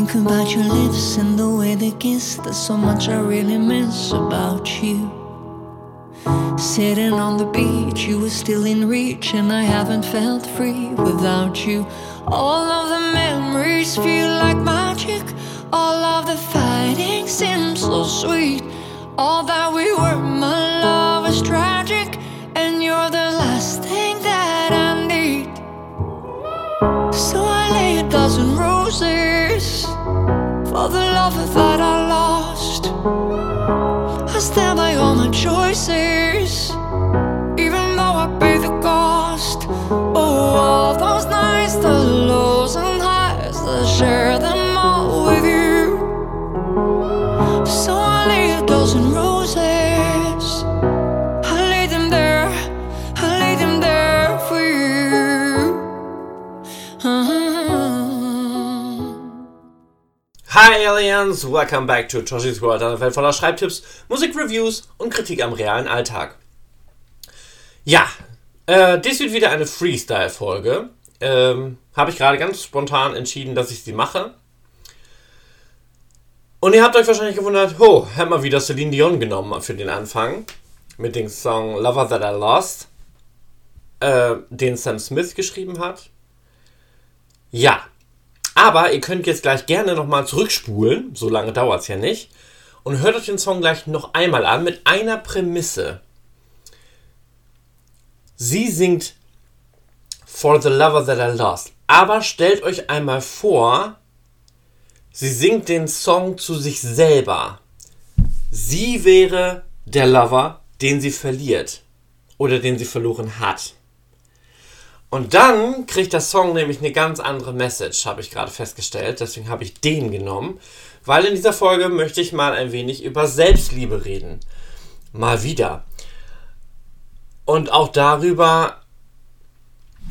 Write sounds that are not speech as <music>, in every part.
think about your lips and the way they kiss. There's so much I really miss about you. Sitting on the beach, you were still in reach, and I haven't felt free without you. All of the memories feel like magic. All of the fighting seems so sweet. All that we were, my love, is tragic, and you're the last for the love that I lost. I stand by all my choices, even though I pay the cost. Oh, all those nights, the lows and highs, the share Hi Aliens, welcome back to Joshi's World, eine Welt voller Schreibtipps, Musikreviews und Kritik am realen Alltag. Ja, äh, dies wird wieder eine Freestyle-Folge. Ähm, Habe ich gerade ganz spontan entschieden, dass ich sie mache. Und ihr habt euch wahrscheinlich gewundert, oh, hat mal wieder Celine Dion genommen für den Anfang. Mit dem Song Lover That I Lost, äh, den Sam Smith geschrieben hat. Ja, aber ihr könnt jetzt gleich gerne nochmal zurückspulen, so lange dauert es ja nicht, und hört euch den Song gleich noch einmal an mit einer Prämisse. Sie singt For the Lover That I Lost. Aber stellt euch einmal vor, sie singt den Song zu sich selber. Sie wäre der Lover, den sie verliert. Oder den sie verloren hat. Und dann kriegt der Song nämlich eine ganz andere Message, habe ich gerade festgestellt. Deswegen habe ich den genommen. Weil in dieser Folge möchte ich mal ein wenig über Selbstliebe reden. Mal wieder. Und auch darüber,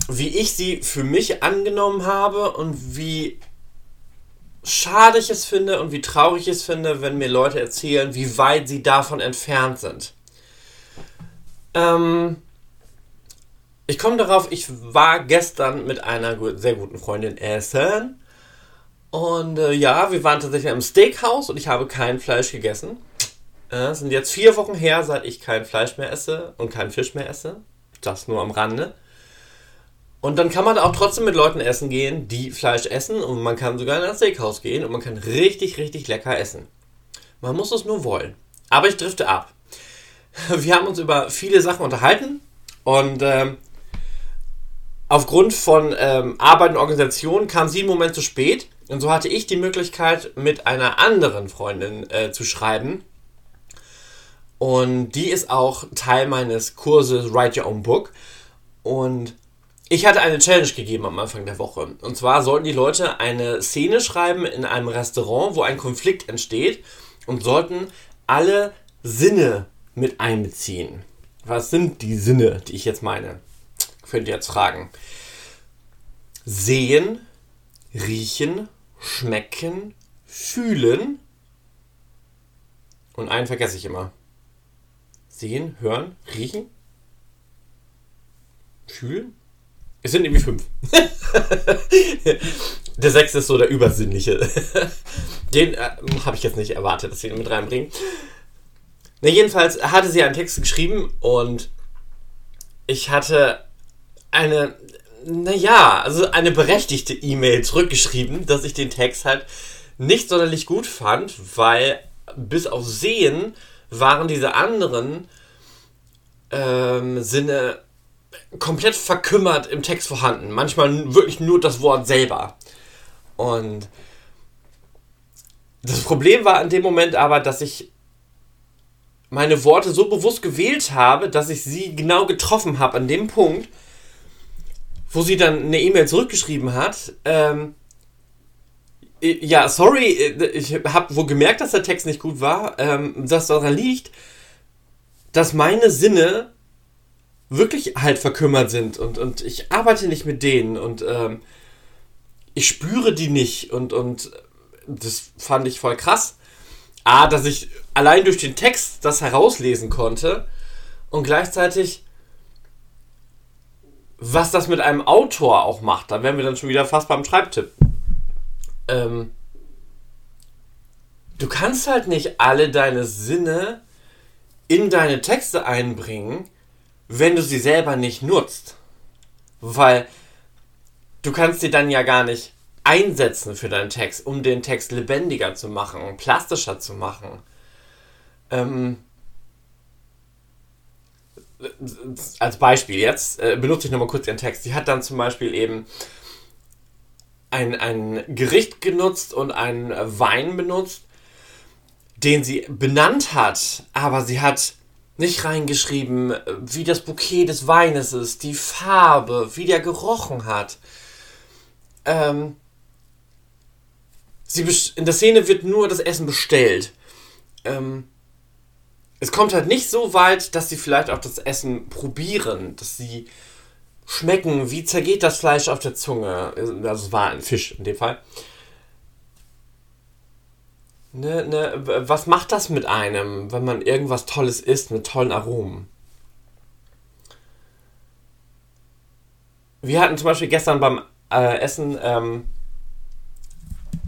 wie ich sie für mich angenommen habe und wie schade ich es finde und wie traurig ich es finde, wenn mir Leute erzählen, wie weit sie davon entfernt sind. Ähm, ich komme darauf, ich war gestern mit einer sehr guten Freundin essen. Und äh, ja, wir waren tatsächlich im Steakhouse und ich habe kein Fleisch gegessen. Äh, Es sind jetzt vier Wochen her, seit ich kein Fleisch mehr esse und keinen Fisch mehr esse. Das nur am Rande. Und dann kann man auch trotzdem mit Leuten essen gehen, die Fleisch essen. Und man kann sogar in ein Steakhouse gehen und man kann richtig, richtig lecker essen. Man muss es nur wollen. Aber ich drifte ab. Wir haben uns über viele Sachen unterhalten. Und ähm, aufgrund von ähm, Arbeit und Organisation kam sie einen Moment zu spät. Und so hatte ich die Möglichkeit, mit einer anderen Freundin äh, zu schreiben. Und die ist auch Teil meines Kurses Write Your Own Book. Und ich hatte eine Challenge gegeben am Anfang der Woche. Und zwar sollten die Leute eine Szene schreiben in einem Restaurant, wo ein Konflikt entsteht und sollten alle Sinne mit einbeziehen. Was sind die Sinne, die ich jetzt meine? Könnt ihr jetzt fragen. Sehen, riechen, schmecken, fühlen. Und einen vergesse ich immer. Sehen, hören, riechen, fühlen. Es sind irgendwie fünf. <laughs> der sechste ist so der übersinnliche. <laughs> Den äh, habe ich jetzt nicht erwartet, dass wir ihn mit reinbringen. Na, jedenfalls hatte sie einen Text geschrieben und ich hatte eine, naja, also eine berechtigte E-Mail zurückgeschrieben, dass ich den Text halt nicht sonderlich gut fand, weil bis auf Sehen waren diese anderen ähm, Sinne komplett verkümmert im Text vorhanden. Manchmal wirklich nur das Wort selber. Und das Problem war in dem Moment aber, dass ich meine Worte so bewusst gewählt habe, dass ich sie genau getroffen habe an dem Punkt, wo sie dann eine E-Mail zurückgeschrieben hat. Ähm, ja, sorry, ich habe wohl gemerkt, dass der Text nicht gut war. Ähm, dass daran liegt, dass meine Sinne wirklich halt verkümmert sind und, und ich arbeite nicht mit denen und ähm, ich spüre die nicht und, und das fand ich voll krass. A, dass ich allein durch den Text das herauslesen konnte und gleichzeitig, was das mit einem Autor auch macht. Da wären wir dann schon wieder fast beim Schreibtipp. Ähm, du kannst halt nicht alle deine Sinne in deine Texte einbringen, wenn du sie selber nicht nutzt. Weil du kannst sie dann ja gar nicht einsetzen für deinen Text, um den Text lebendiger zu machen, plastischer zu machen. Ähm, als Beispiel jetzt äh, benutze ich nochmal kurz ihren Text. Sie hat dann zum Beispiel eben ein, ein Gericht genutzt und einen Wein benutzt, den sie benannt hat, aber sie hat nicht reingeschrieben, wie das Bouquet des Weines ist, die Farbe, wie der gerochen hat. Ähm, sie in der Szene wird nur das Essen bestellt. Ähm, es kommt halt nicht so weit, dass sie vielleicht auch das Essen probieren, dass sie schmecken, wie zergeht das Fleisch auf der Zunge. Also es war ein Fisch in dem Fall. Ne, ne, was macht das mit einem, wenn man irgendwas Tolles isst mit tollen Aromen? Wir hatten zum Beispiel gestern beim äh, Essen ähm,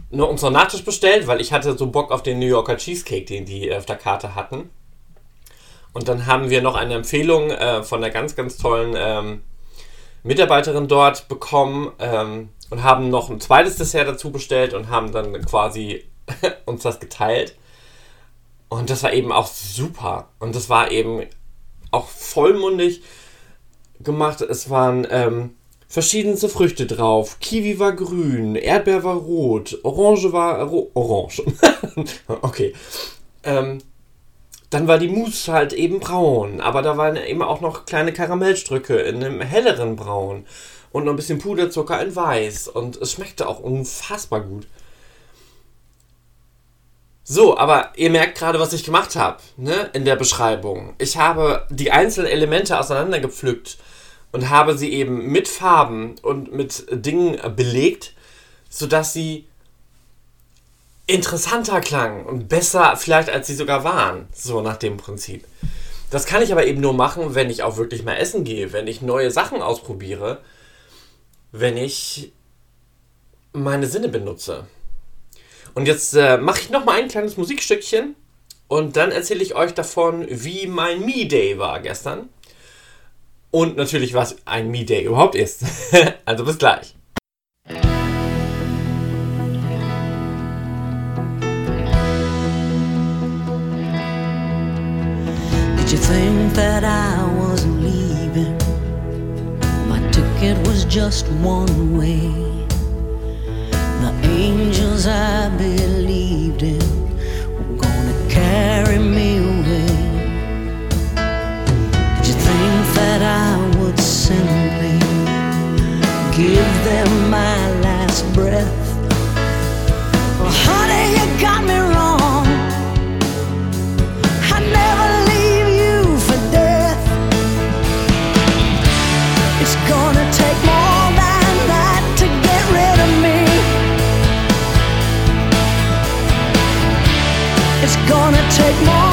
nur unseren Nachtisch bestellt, weil ich hatte so Bock auf den New Yorker Cheesecake, den die auf der Karte hatten. Und dann haben wir noch eine Empfehlung äh, von einer ganz, ganz tollen ähm, Mitarbeiterin dort bekommen ähm, und haben noch ein zweites Dessert dazu bestellt und haben dann quasi <laughs> uns das geteilt. Und das war eben auch super. Und das war eben auch vollmundig gemacht. Es waren ähm, verschiedenste Früchte drauf. Kiwi war grün, Erdbeer war rot, Orange war ro orange. <laughs> okay. Ähm, dann war die Mousse halt eben braun, aber da waren eben auch noch kleine Karamellstrücke in einem helleren Braun und noch ein bisschen Puderzucker in Weiß und es schmeckte auch unfassbar gut. So, aber ihr merkt gerade, was ich gemacht habe, ne, in der Beschreibung. Ich habe die einzelnen Elemente auseinandergepflückt und habe sie eben mit Farben und mit Dingen belegt, sodass sie interessanter klangen und besser vielleicht als sie sogar waren. So nach dem Prinzip. Das kann ich aber eben nur machen, wenn ich auch wirklich mal essen gehe, wenn ich neue Sachen ausprobiere, wenn ich meine Sinne benutze. Und jetzt äh, mache ich noch mal ein kleines Musikstückchen und dann erzähle ich euch davon, wie mein Me Day war gestern. Und natürlich, was ein Me Day überhaupt ist. <laughs> also bis gleich. Did you think that I was leaving? My ticket was just one way. The angels I believed in were gonna carry me away. Did you think that I would simply give them my last breath? like more.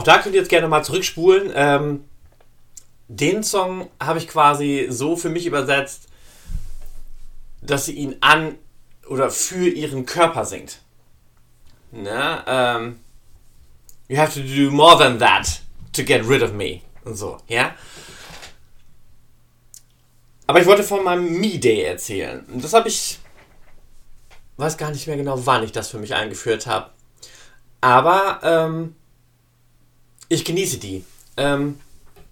Auch da könnt ihr jetzt gerne mal zurückspulen. Ähm, den Song habe ich quasi so für mich übersetzt, dass sie ihn an oder für ihren Körper singt. Ne? Ähm, you have to do more than that to get rid of me. Und so, ja? Aber ich wollte von meinem Me-Day erzählen. Und das habe ich. Weiß gar nicht mehr genau, wann ich das für mich eingeführt habe. Aber ähm, ich genieße die. Ähm,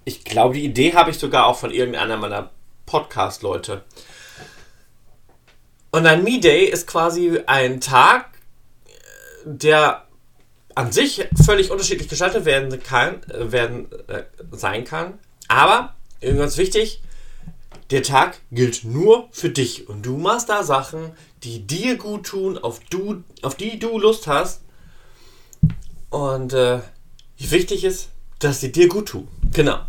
ich glaube, die Idee habe ich sogar auch von irgendeiner meiner Podcast-Leute. Und ein Me-Day ist quasi ein Tag, der an sich völlig unterschiedlich gestaltet werden kann, äh, werden, äh, sein kann. Aber, ganz wichtig, der Tag gilt nur für dich. Und du machst da Sachen, die dir gut tun, auf, du, auf die du Lust hast. Und äh, wichtig ist, dass sie dir gut tun. Genau.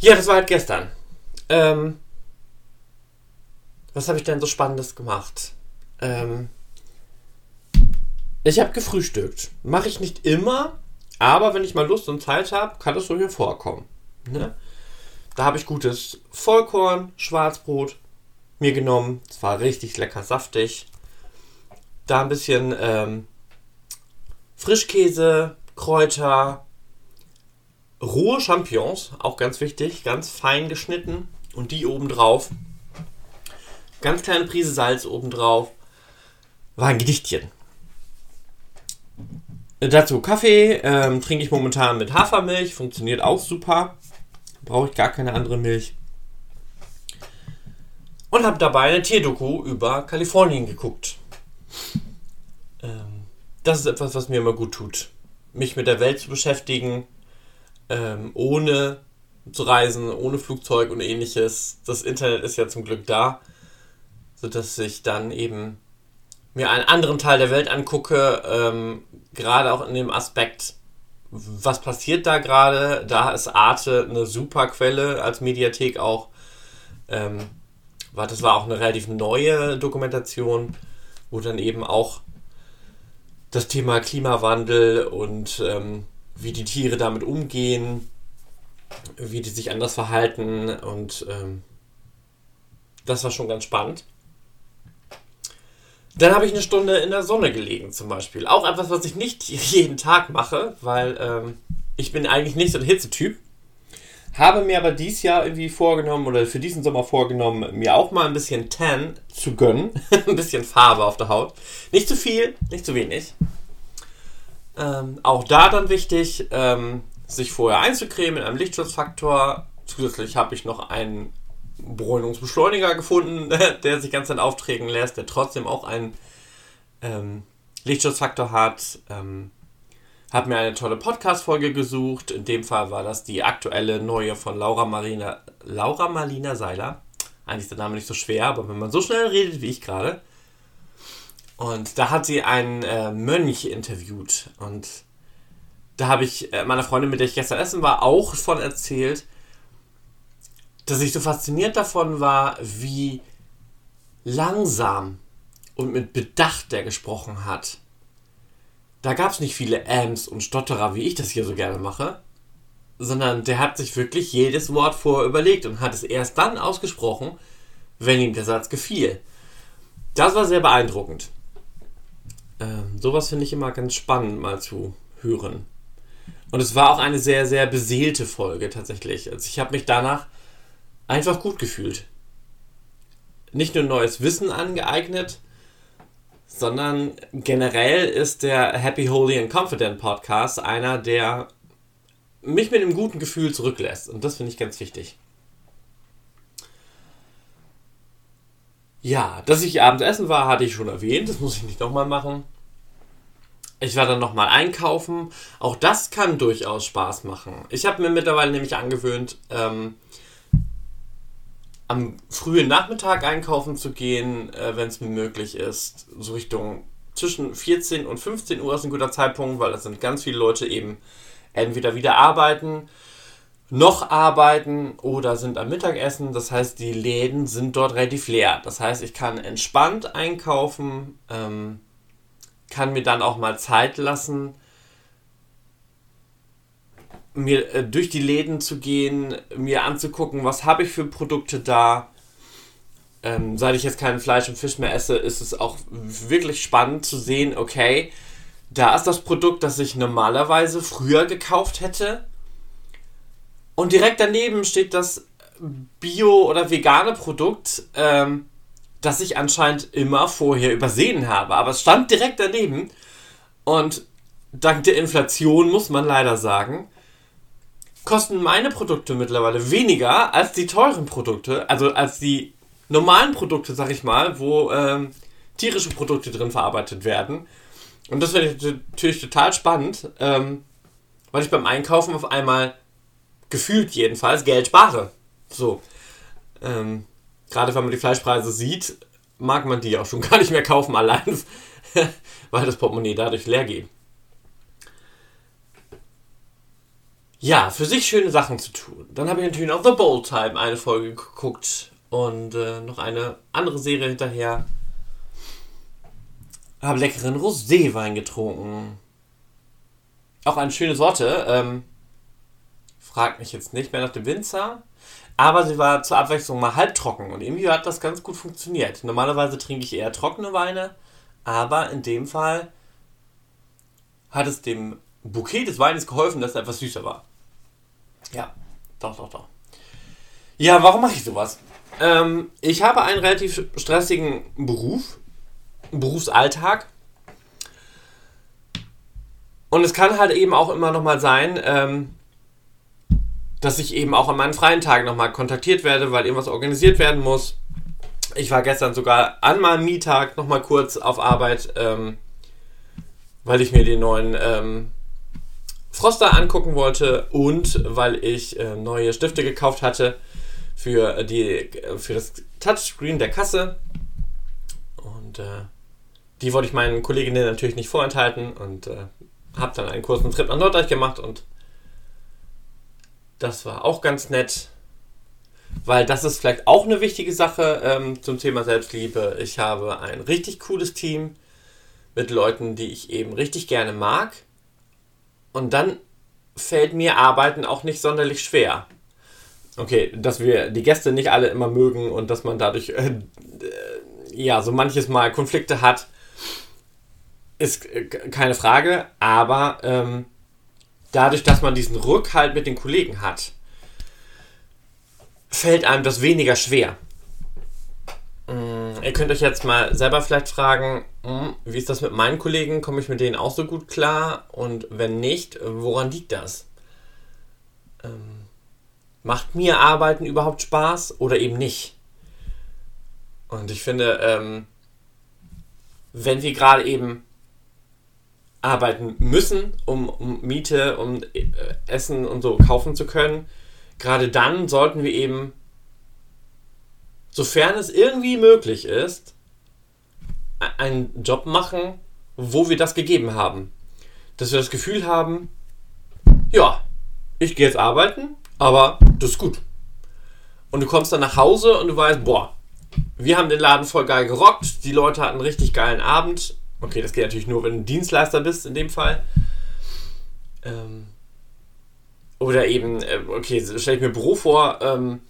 Ja, das war halt gestern. Ähm, was habe ich denn so Spannendes gemacht? Ähm, ich habe gefrühstückt. Mache ich nicht immer, aber wenn ich mal Lust und Zeit habe, kann das so hier vorkommen. Ne? Da habe ich gutes Vollkorn, Schwarzbrot mir genommen. Es war richtig lecker saftig. Da ein bisschen ähm, Frischkäse, Kräuter, rohe Champignons, auch ganz wichtig, ganz fein geschnitten und die oben drauf. Ganz kleine Prise Salz oben drauf. War ein Gedichtchen. Dazu Kaffee, ähm, trinke ich momentan mit Hafermilch, funktioniert auch super. Brauche ich gar keine andere Milch. Und habe dabei eine Tierdoku über Kalifornien geguckt. Das ist etwas, was mir immer gut tut. Mich mit der Welt zu beschäftigen, ähm, ohne zu reisen, ohne Flugzeug und ähnliches. Das Internet ist ja zum Glück da, sodass ich dann eben mir einen anderen Teil der Welt angucke, ähm, gerade auch in dem Aspekt, was passiert da gerade. Da ist Arte eine super Quelle als Mediathek auch. Ähm, das war auch eine relativ neue Dokumentation, wo dann eben auch das Thema Klimawandel und ähm, wie die Tiere damit umgehen, wie die sich anders verhalten und ähm, das war schon ganz spannend. Dann habe ich eine Stunde in der Sonne gelegen zum Beispiel. Auch etwas, was ich nicht <laughs> jeden Tag mache, weil ähm, ich bin eigentlich nicht so der Hitzetyp. Habe mir aber dieses Jahr irgendwie vorgenommen oder für diesen Sommer vorgenommen, mir auch mal ein bisschen Tan zu gönnen. <laughs> ein bisschen Farbe auf der Haut. Nicht zu viel, nicht zu wenig. Ähm, auch da dann wichtig, ähm, sich vorher einzucremen mit einem Lichtschutzfaktor. Zusätzlich habe ich noch einen Bräunungsbeschleuniger gefunden, <laughs> der sich ganz dann aufträgen lässt, der trotzdem auch einen ähm, Lichtschutzfaktor hat. Ähm, habe mir eine tolle Podcast-Folge gesucht. In dem Fall war das die aktuelle neue von Laura Marina, Laura Marlina Seiler. Eigentlich ist der Name nicht so schwer, aber wenn man so schnell redet wie ich gerade, und da hat sie einen äh, Mönch interviewt. Und da habe ich äh, meiner Freundin, mit der ich gestern essen war, auch von erzählt, dass ich so fasziniert davon war, wie langsam und mit Bedacht der gesprochen hat. Da gab es nicht viele Ams und Stotterer, wie ich das hier so gerne mache, sondern der hat sich wirklich jedes Wort vorher überlegt und hat es erst dann ausgesprochen, wenn ihm der Satz gefiel. Das war sehr beeindruckend. Ähm, sowas finde ich immer ganz spannend mal zu hören. Und es war auch eine sehr, sehr beseelte Folge tatsächlich. Also ich habe mich danach einfach gut gefühlt. Nicht nur neues Wissen angeeignet, sondern generell ist der Happy, Holy and Confident Podcast einer, der mich mit einem guten Gefühl zurücklässt. Und das finde ich ganz wichtig. Ja, dass ich abends essen war, hatte ich schon erwähnt. Das muss ich nicht nochmal machen. Ich war dann nochmal einkaufen. Auch das kann durchaus Spaß machen. Ich habe mir mittlerweile nämlich angewöhnt, ähm, am frühen Nachmittag einkaufen zu gehen, äh, wenn es mir möglich ist. So Richtung zwischen 14 und 15 Uhr ist ein guter Zeitpunkt, weil das sind ganz viele Leute eben entweder wieder arbeiten, noch arbeiten oder sind am Mittagessen. Das heißt, die Läden sind dort relativ leer. Das heißt, ich kann entspannt einkaufen. Ähm, kann mir dann auch mal Zeit lassen, mir äh, durch die Läden zu gehen, mir anzugucken, was habe ich für Produkte da. Ähm, seit ich jetzt kein Fleisch und Fisch mehr esse, ist es auch wirklich spannend zu sehen, okay, da ist das Produkt, das ich normalerweise früher gekauft hätte. Und direkt daneben steht das Bio- oder vegane Produkt, ähm, das ich anscheinend immer vorher übersehen habe. Aber es stand direkt daneben. Und dank der Inflation muss man leider sagen, kosten meine Produkte mittlerweile weniger als die teuren Produkte, also als die normalen Produkte, sag ich mal, wo ähm, tierische Produkte drin verarbeitet werden. Und das finde ich natürlich total spannend, ähm, weil ich beim Einkaufen auf einmal gefühlt jedenfalls Geld spare. So. Ähm, gerade wenn man die Fleischpreise sieht, mag man die auch schon <laughs> gar nicht mehr kaufen allein, <laughs> weil das Portemonnaie dadurch leer geht. Ja, für sich schöne Sachen zu tun. Dann habe ich natürlich noch The Bold Time eine Folge geguckt und äh, noch eine andere Serie hinterher. Habe leckeren Roséwein getrunken. Auch eine schöne Sorte. Ähm, fragt mich jetzt nicht mehr nach dem Winzer. Aber sie war zur Abwechslung mal halbtrocken und irgendwie hat das ganz gut funktioniert. Normalerweise trinke ich eher trockene Weine, aber in dem Fall hat es dem Bouquet des Weines geholfen, dass er etwas süßer war. Ja, doch, doch, doch. Ja, warum mache ich sowas? Ähm, ich habe einen relativ stressigen Beruf, Berufsalltag. Und es kann halt eben auch immer nochmal sein, ähm, dass ich eben auch an meinen freien Tagen nochmal kontaktiert werde, weil irgendwas organisiert werden muss. Ich war gestern sogar an meinem Mietag nochmal kurz auf Arbeit, ähm, weil ich mir den neuen ähm, Froster angucken wollte und weil ich äh, neue Stifte gekauft hatte für, die, für das Touchscreen der Kasse. Und äh, die wollte ich meinen Kolleginnen natürlich nicht vorenthalten und äh, habe dann einen kurzen Trip nach Norddeich gemacht und das war auch ganz nett, weil das ist vielleicht auch eine wichtige Sache ähm, zum Thema Selbstliebe. Ich habe ein richtig cooles Team mit Leuten, die ich eben richtig gerne mag. Und dann fällt mir Arbeiten auch nicht sonderlich schwer. Okay, dass wir die Gäste nicht alle immer mögen und dass man dadurch äh, äh ja so manches Mal Konflikte hat, ist äh, keine Frage. Aber ähm, dadurch, dass man diesen Rückhalt mit den Kollegen hat, fällt einem das weniger schwer. Ihr könnt euch jetzt mal selber vielleicht fragen, mm, wie ist das mit meinen Kollegen? Komme ich mit denen auch so gut klar? Und wenn nicht, woran liegt das? Ähm, macht mir Arbeiten überhaupt Spaß oder eben nicht? Und ich finde, ähm, wenn wir gerade eben arbeiten müssen, um, um Miete, um äh, Essen und so kaufen zu können, gerade dann sollten wir eben, sofern es irgendwie möglich ist, einen Job machen, wo wir das gegeben haben. Dass wir das Gefühl haben, ja, ich gehe jetzt arbeiten, aber das ist gut. Und du kommst dann nach Hause und du weißt, boah, wir haben den Laden voll geil gerockt, die Leute hatten einen richtig geilen Abend, Okay, das geht natürlich nur, wenn du Dienstleister bist, in dem Fall. Ähm, oder eben, äh, okay, stelle ich mir Büro vor, ähm,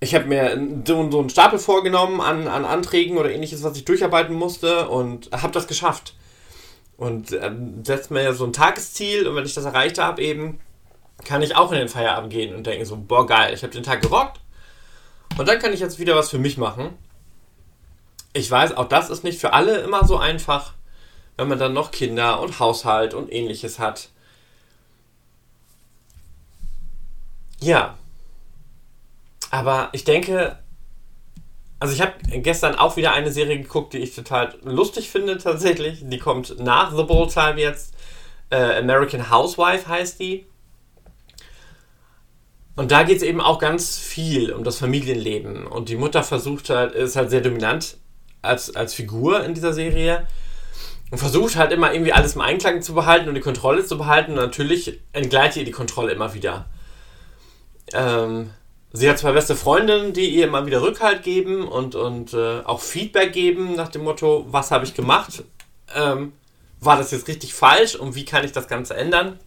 ich habe mir so, so einen Stapel vorgenommen an, an Anträgen oder ähnliches, was ich durcharbeiten musste und habe das geschafft. Und äh, setzt mir so ein Tagesziel und wenn ich das erreicht habe, eben, kann ich auch in den Feierabend gehen und denken so, boah, geil, ich habe den Tag gerockt. Und dann kann ich jetzt wieder was für mich machen ich weiß, auch das ist nicht für alle immer so einfach, wenn man dann noch Kinder und Haushalt und ähnliches hat. Ja. Aber ich denke, also ich habe gestern auch wieder eine Serie geguckt, die ich total lustig finde tatsächlich. Die kommt nach The Bold Time jetzt. Äh, American Housewife heißt die. Und da geht es eben auch ganz viel um das Familienleben. Und die Mutter versucht halt, ist halt sehr dominant als, als Figur in dieser Serie und versucht halt immer irgendwie alles im Einklang zu behalten und die Kontrolle zu behalten. Und natürlich entgleitet ihr die Kontrolle immer wieder. Ähm, sie hat zwei beste Freundinnen, die ihr immer wieder Rückhalt geben und, und äh, auch Feedback geben nach dem Motto, was habe ich gemacht? Ähm, war das jetzt richtig falsch und wie kann ich das Ganze ändern?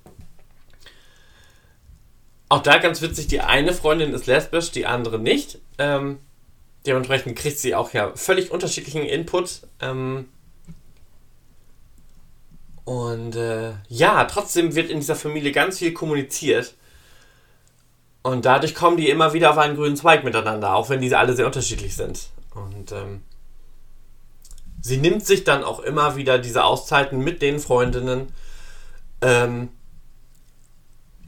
Auch da ganz witzig, die eine Freundin ist lesbisch, die andere nicht. Ähm, Dementsprechend kriegt sie auch ja völlig unterschiedlichen Input. Ähm, und äh, ja, trotzdem wird in dieser Familie ganz viel kommuniziert. Und dadurch kommen die immer wieder auf einen grünen Zweig miteinander, auch wenn diese alle sehr unterschiedlich sind. Und ähm, sie nimmt sich dann auch immer wieder diese Auszeiten mit den Freundinnen, ähm,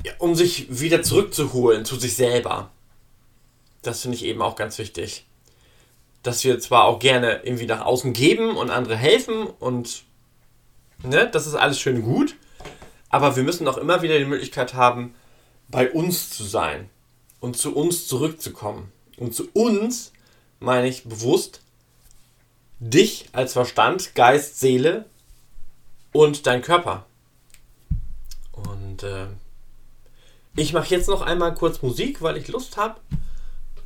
ja, um sich wieder zurückzuholen zu sich selber. Das finde ich eben auch ganz wichtig dass wir zwar auch gerne irgendwie nach außen geben und andere helfen und ne, das ist alles schön gut, aber wir müssen auch immer wieder die Möglichkeit haben, bei uns zu sein und zu uns zurückzukommen. Und zu uns meine ich bewusst dich als Verstand, Geist, Seele und dein Körper. Und äh, Ich mache jetzt noch einmal kurz Musik, weil ich Lust habe.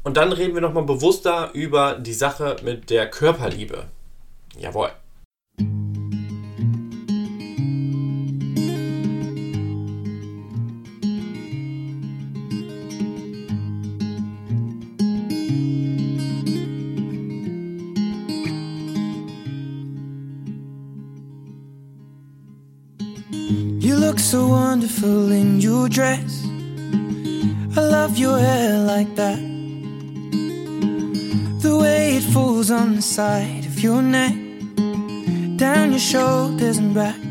Und dann reden wir nochmal bewusster über die Sache mit der Körperliebe. Jawohl. Look so wonderful in your dress. I love your hair like that. The way it falls on the side of your neck, down your shoulders and back.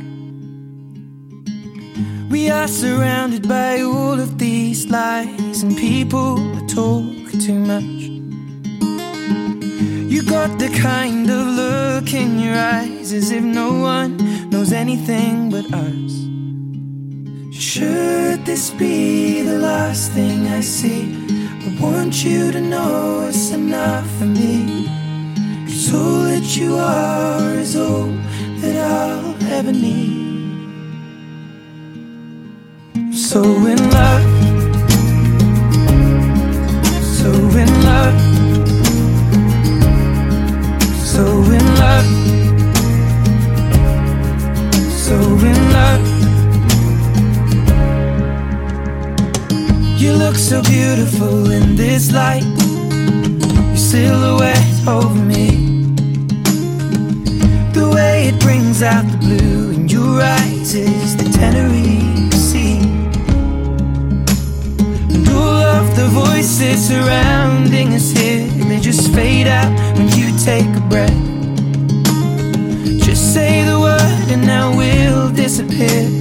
We are surrounded by all of these lies, and people that talk too much. You got the kind of look in your eyes as if no one knows anything but us. Should this be the last thing I see? I want you to know it's enough for me. Cause all that you are is all that I'll ever need. So in love, so in love, so in love, look so beautiful in this light. Your silhouette over me. The way it brings out the blue in your eyes is the Tenerife Sea. And all of the voices surrounding us here, they just fade out when you take a breath. Just say the word and now we'll disappear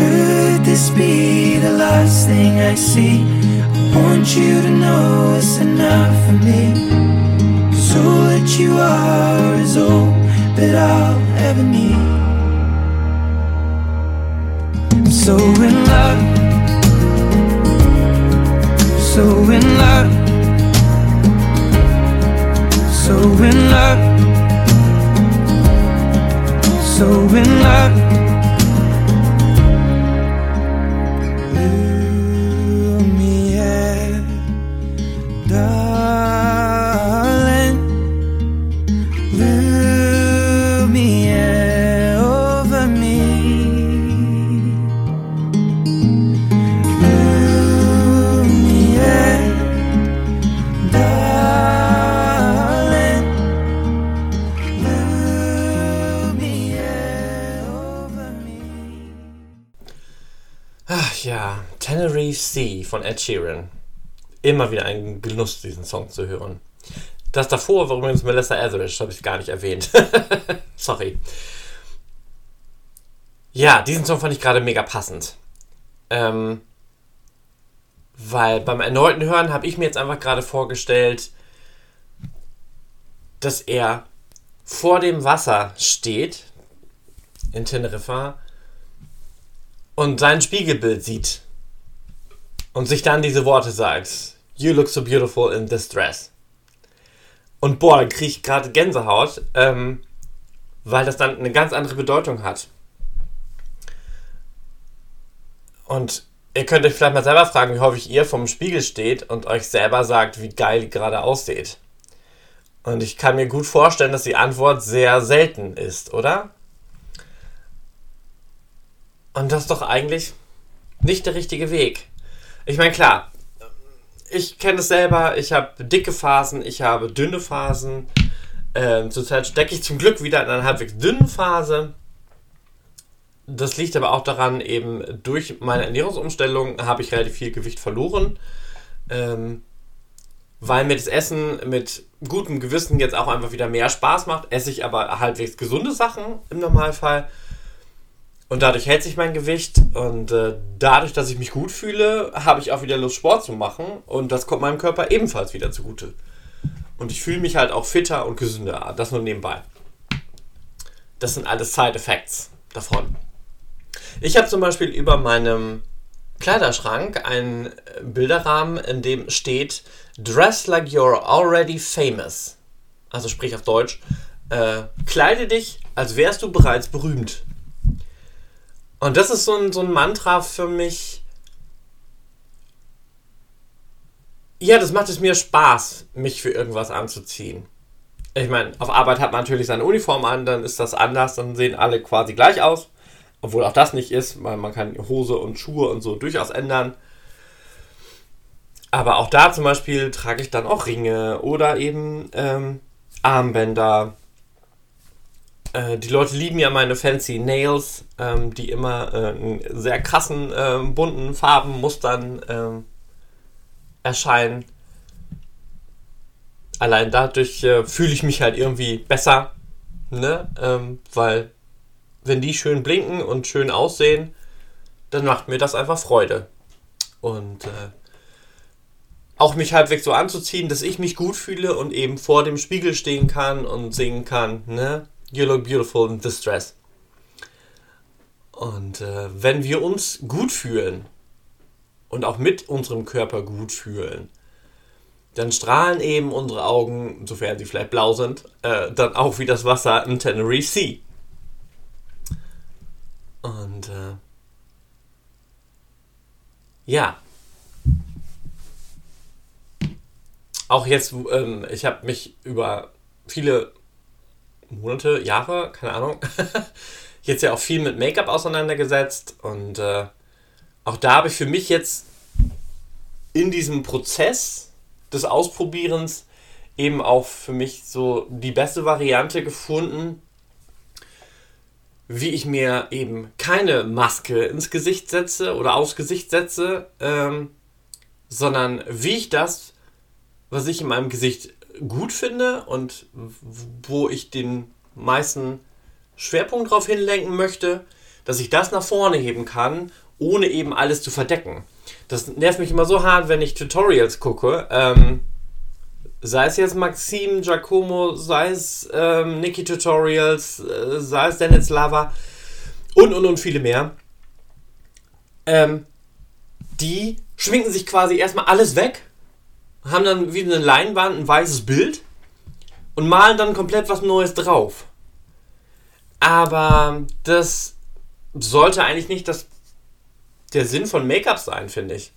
Should this be the last thing I see? I want you to know it's enough for me. Cause all that you are is all that I'll ever need. I'm so in love, so in love, so in love, so in love. Von Ed Sheeran. Immer wieder ein Genuss, diesen Song zu hören. Das davor war übrigens Melissa Etheridge, habe ich gar nicht erwähnt. <laughs> Sorry. Ja, diesen Song fand ich gerade mega passend. Ähm, weil beim erneuten Hören habe ich mir jetzt einfach gerade vorgestellt, dass er vor dem Wasser steht in Teneriffa und sein Spiegelbild sieht und sich dann diese Worte sagt: You look so beautiful in this dress. Und boah, da kriege ich gerade Gänsehaut, ähm, weil das dann eine ganz andere Bedeutung hat. Und ihr könnt euch vielleicht mal selber fragen, wie häufig ihr vom Spiegel steht und euch selber sagt, wie geil ihr gerade ausseht. Und ich kann mir gut vorstellen, dass die Antwort sehr selten ist, oder? Und das ist doch eigentlich nicht der richtige Weg. Ich meine, klar, ich kenne es selber, ich habe dicke Phasen, ich habe dünne Phasen. Ähm, zurzeit stecke ich zum Glück wieder in einer halbwegs dünnen Phase. Das liegt aber auch daran, eben durch meine Ernährungsumstellung habe ich relativ viel Gewicht verloren. Ähm, weil mir das Essen mit gutem Gewissen jetzt auch einfach wieder mehr Spaß macht, esse ich aber halbwegs gesunde Sachen im Normalfall. Und dadurch hält sich mein Gewicht und äh, dadurch, dass ich mich gut fühle, habe ich auch wieder Lust, Sport zu machen und das kommt meinem Körper ebenfalls wieder zugute. Und ich fühle mich halt auch fitter und gesünder. Das nur nebenbei. Das sind alles Side Effects davon. Ich habe zum Beispiel über meinem Kleiderschrank einen Bilderrahmen, in dem steht Dress like you're already famous. Also sprich auf Deutsch, äh, kleide dich, als wärst du bereits berühmt. Und das ist so ein, so ein Mantra für mich. Ja, das macht es mir Spaß, mich für irgendwas anzuziehen. Ich meine, auf Arbeit hat man natürlich seine Uniform an, dann ist das anders, dann sehen alle quasi gleich aus. Obwohl auch das nicht ist, weil man kann Hose und Schuhe und so durchaus ändern. Aber auch da zum Beispiel trage ich dann auch Ringe oder eben ähm, Armbänder. Äh, die Leute lieben ja meine fancy Nails, ähm, die immer äh, in sehr krassen, äh, bunten Farben, Mustern ähm, erscheinen. Allein dadurch äh, fühle ich mich halt irgendwie besser, ne? Ähm, weil wenn die schön blinken und schön aussehen, dann macht mir das einfach Freude. Und äh, auch mich halbwegs so anzuziehen, dass ich mich gut fühle und eben vor dem Spiegel stehen kann und singen kann, ne? You look beautiful in this dress. Und äh, wenn wir uns gut fühlen und auch mit unserem Körper gut fühlen, dann strahlen eben unsere Augen, sofern sie vielleicht blau sind, äh, dann auch wie das Wasser im Tenerife Sea. Und äh, ja. Auch jetzt, ähm, ich habe mich über viele Monate, Jahre, keine Ahnung, <laughs> jetzt ja auch viel mit Make-up auseinandergesetzt und äh, auch da habe ich für mich jetzt in diesem Prozess des Ausprobierens eben auch für mich so die beste Variante gefunden, wie ich mir eben keine Maske ins Gesicht setze oder aufs Gesicht setze, ähm, sondern wie ich das, was ich in meinem Gesicht gut finde und wo ich den meisten Schwerpunkt drauf hinlenken möchte, dass ich das nach vorne heben kann, ohne eben alles zu verdecken. Das nervt mich immer so hart, wenn ich Tutorials gucke. Ähm, sei es jetzt Maxim, Giacomo, sei es ähm, Niki Tutorials, äh, sei es Dennis Lava und und und viele mehr. Ähm, die schminken sich quasi erstmal alles weg, haben dann wie eine Leinwand ein weißes Bild und malen dann komplett was Neues drauf. Aber das sollte eigentlich nicht das, der Sinn von Make-up sein, finde ich.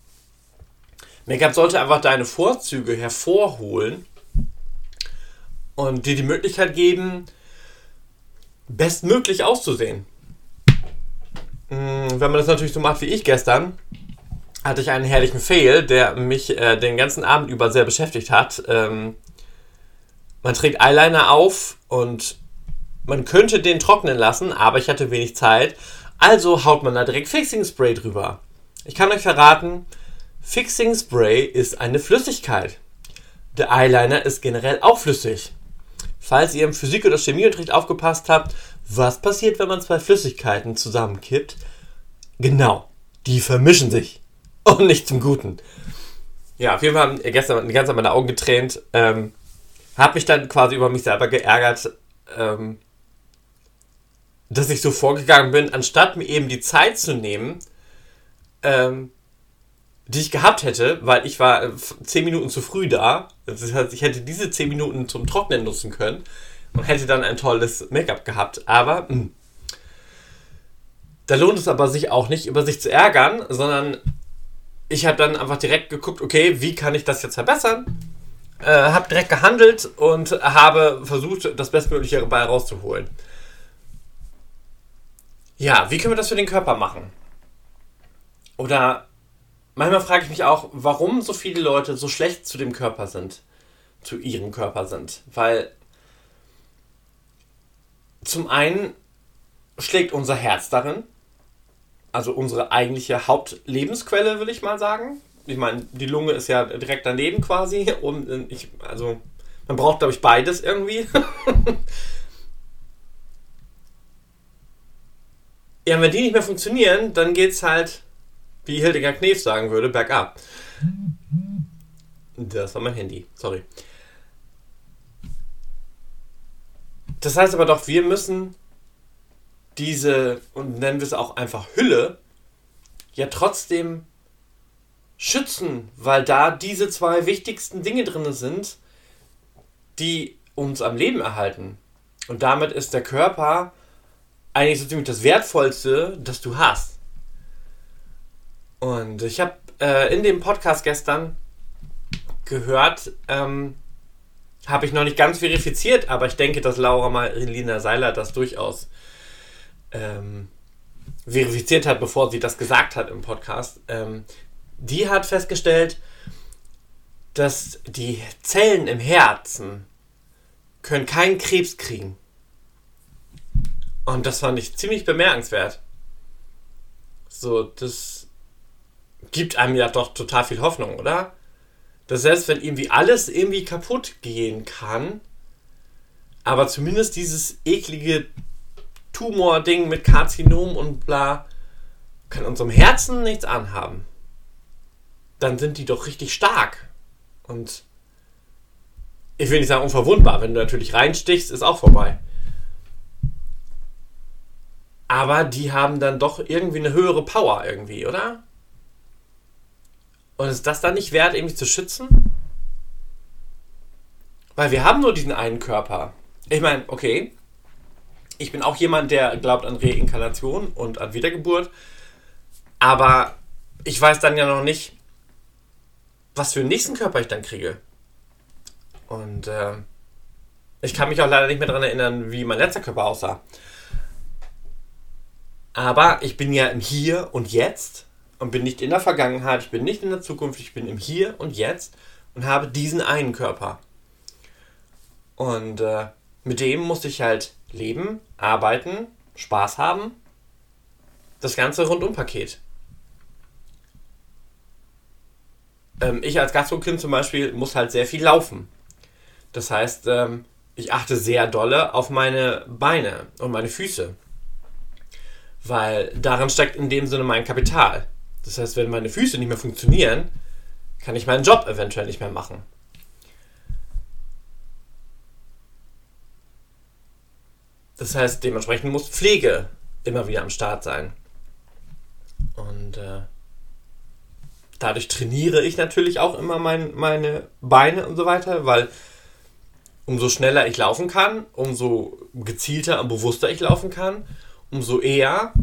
Make-up sollte einfach deine Vorzüge hervorholen und dir die Möglichkeit geben, bestmöglich auszusehen. Hm, wenn man das natürlich so macht wie ich gestern, hatte ich einen herrlichen Fail, der mich äh, den ganzen Abend über sehr beschäftigt hat. Ähm, man trägt Eyeliner auf und man könnte den trocknen lassen, aber ich hatte wenig Zeit. Also haut man da direkt Fixing Spray drüber. Ich kann euch verraten, Fixing Spray ist eine Flüssigkeit. Der Eyeliner ist generell auch flüssig. Falls ihr im Physik- oder Chemieunterricht aufgepasst habt, was passiert, wenn man zwei Flüssigkeiten zusammenkippt? Genau, die vermischen sich. <laughs> Und nicht zum Guten. Ja, auf jeden Fall haben gestern die ganze Zeit meine Augen getränt. Ähm, hab mich dann quasi über mich selber geärgert, ähm, dass ich so vorgegangen bin, anstatt mir eben die Zeit zu nehmen, ähm, die ich gehabt hätte, weil ich war äh, zehn Minuten zu früh da. Das heißt, ich hätte diese zehn Minuten zum Trocknen nutzen können und hätte dann ein tolles Make-up gehabt. Aber mh, hm, da lohnt es aber sich auch nicht, über sich zu ärgern, sondern ich habe dann einfach direkt geguckt, okay, wie kann ich das jetzt verbessern? Äh, habe direkt gehandelt und habe versucht, das Bestmögliche dabei rauszuholen. Ja, wie können wir das für den Körper machen? Oder manchmal frage ich mich auch, warum so viele Leute so schlecht zu dem Körper sind, zu ihrem Körper sind. Weil zum einen schlägt unser Herz darin, also unsere eigentliche Hauptlebensquelle, will ich mal sagen. Ich meine, die Lunge ist ja direkt daneben quasi. Und äh, ich, also, man braucht, glaube ich, beides irgendwie. <laughs> ja, wenn die nicht mehr funktionieren, dann geht es halt wie Hildegard Knef sagen würde, bergab. Das war mein Handy, sorry. Das heißt aber doch, wir müssen diese, und nennen wir es auch einfach Hülle, ja trotzdem schützen, weil da diese zwei wichtigsten Dinge drin sind, die uns am Leben erhalten. Und damit ist der Körper eigentlich so ziemlich das Wertvollste, das du hast. Und ich habe äh, in dem Podcast gestern gehört, ähm, habe ich noch nicht ganz verifiziert, aber ich denke, dass Laura Marlina Seiler das durchaus ähm, verifiziert hat, bevor sie das gesagt hat im Podcast. Ähm, die hat festgestellt, dass die Zellen im Herzen können keinen Krebs kriegen. Und das fand ich ziemlich bemerkenswert. So, das gibt einem ja doch total viel Hoffnung, oder? Dass selbst wenn irgendwie alles irgendwie kaputt gehen kann, aber zumindest dieses eklige Tumor-Ding mit Karzinom und bla kann unserem Herzen nichts anhaben. Dann sind die doch richtig stark. Und ich will nicht sagen unverwundbar. Wenn du natürlich reinstichst, ist auch vorbei. Aber die haben dann doch irgendwie eine höhere Power irgendwie, oder? Und ist das dann nicht wert, irgendwie zu schützen? Weil wir haben nur diesen einen Körper. Ich meine, okay, ich bin auch jemand, der glaubt an Reinkarnation und an Wiedergeburt. Aber ich weiß dann ja noch nicht, was für einen nächsten Körper ich dann kriege. Und äh, ich kann mich auch leider nicht mehr daran erinnern, wie mein letzter Körper aussah. Aber ich bin ja im Hier und Jetzt und bin nicht in der Vergangenheit, ich bin nicht in der Zukunft, ich bin im Hier und Jetzt und habe diesen einen Körper. Und äh, mit dem muss ich halt leben, arbeiten, Spaß haben. Das ganze Rundum-Paket. Ähm, ich als Gastrokind zum Beispiel muss halt sehr viel laufen. Das heißt, ähm, ich achte sehr dolle auf meine Beine und meine Füße. Weil darin steckt in dem Sinne mein Kapital. Das heißt, wenn meine Füße nicht mehr funktionieren, kann ich meinen Job eventuell nicht mehr machen. Das heißt, dementsprechend muss Pflege immer wieder am Start sein. Und äh, dadurch trainiere ich natürlich auch immer mein, meine Beine und so weiter, weil umso schneller ich laufen kann, umso gezielter und bewusster ich laufen kann, umso eher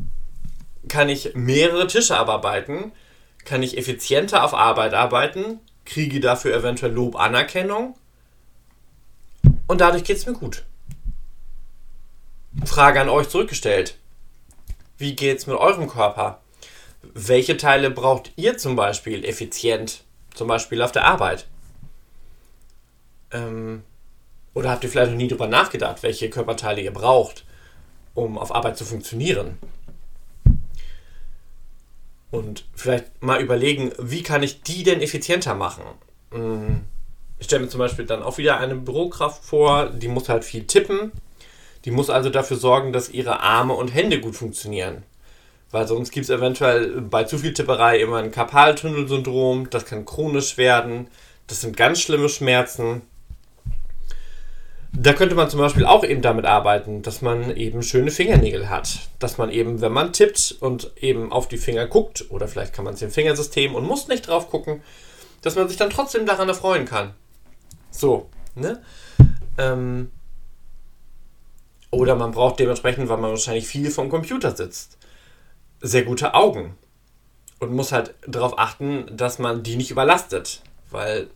kann ich mehrere Tische abarbeiten, kann ich effizienter auf Arbeit arbeiten, kriege dafür eventuell Lob, Anerkennung und dadurch geht es mir gut. Frage an euch zurückgestellt. Wie geht's mit eurem Körper? Welche Teile braucht ihr zum Beispiel effizient? Zum Beispiel auf der Arbeit? Ähm, oder habt ihr vielleicht noch nie darüber nachgedacht, welche Körperteile ihr braucht, um auf Arbeit zu funktionieren? Und vielleicht mal überlegen, wie kann ich die denn effizienter machen? Hm, ich stelle mir zum Beispiel dann auch wieder eine Bürokraft vor, die muss halt viel tippen. Die muss also dafür sorgen, dass ihre Arme und Hände gut funktionieren. Weil sonst gibt es eventuell bei zu viel Tipperei immer ein Karpaltunnelsyndrom, das kann chronisch werden, das sind ganz schlimme Schmerzen. Da könnte man zum Beispiel auch eben damit arbeiten, dass man eben schöne Fingernägel hat. Dass man eben, wenn man tippt und eben auf die Finger guckt, oder vielleicht kann man es im Fingersystem und muss nicht drauf gucken, dass man sich dann trotzdem daran erfreuen kann. So, ne? Ähm, oder man braucht dementsprechend, weil man wahrscheinlich viel vom Computer sitzt, sehr gute Augen. Und muss halt darauf achten, dass man die nicht überlastet, weil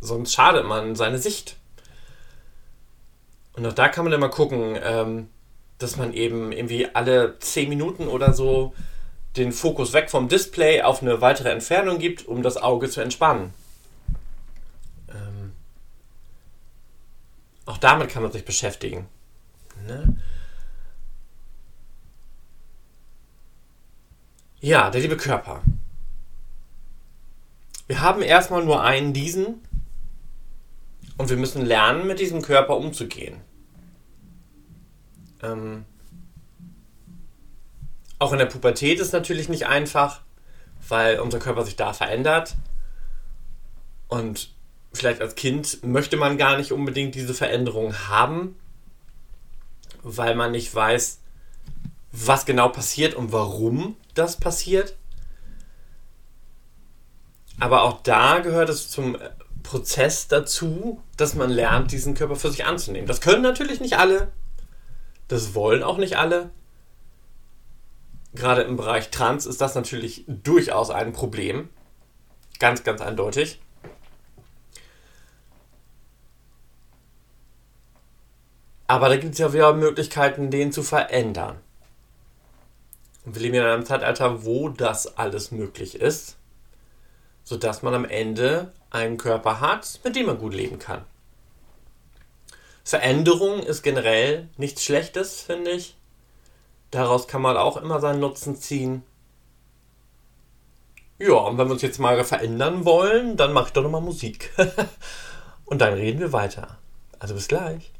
sonst schadet man seine Sicht. Und auch da kann man immer gucken, ähm, dass man eben irgendwie alle 10 Minuten oder so den Fokus weg vom Display auf eine weitere Entfernung gibt, um das Auge zu entspannen. Ähm, auch damit kann man sich beschäftigen. Ne? Ja, der liebe Körper. Wir haben erstmal nur einen diesen und wir müssen lernen, mit diesem Körper umzugehen. Ähm, auch in der Pubertät ist natürlich nicht einfach, weil unser Körper sich da verändert. Und vielleicht als Kind möchte man gar nicht unbedingt diese Veränderung haben, weil man nicht weiß, was genau passiert und warum das passiert. Aber auch da gehört es zum Prozess dazu, dass man lernt, diesen Körper für sich anzunehmen. Das können natürlich nicht alle. Das wollen auch nicht alle. Gerade im Bereich Trans ist das natürlich durchaus ein Problem. Ganz, ganz eindeutig. Aber da gibt es ja wieder Möglichkeiten, den zu verändern. Und wir leben ja in einem Zeitalter, wo das alles möglich ist, sodass man am Ende einen Körper hat, mit dem man gut leben kann. Veränderung ist generell nichts Schlechtes, finde ich. Daraus kann man auch immer seinen Nutzen ziehen. Ja, und wenn wir uns jetzt mal verändern wollen, dann mache ich doch nochmal Musik. <laughs> und dann reden wir weiter. Also bis gleich.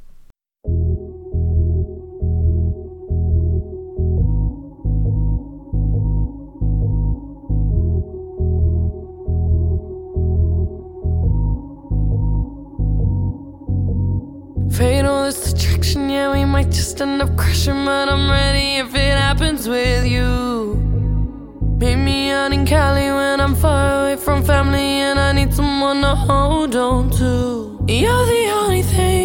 Yeah, we might just end up crashing, but I'm ready if it happens with you. Meet me out in Cali when I'm far away from family and I need someone to hold on to. You're the only thing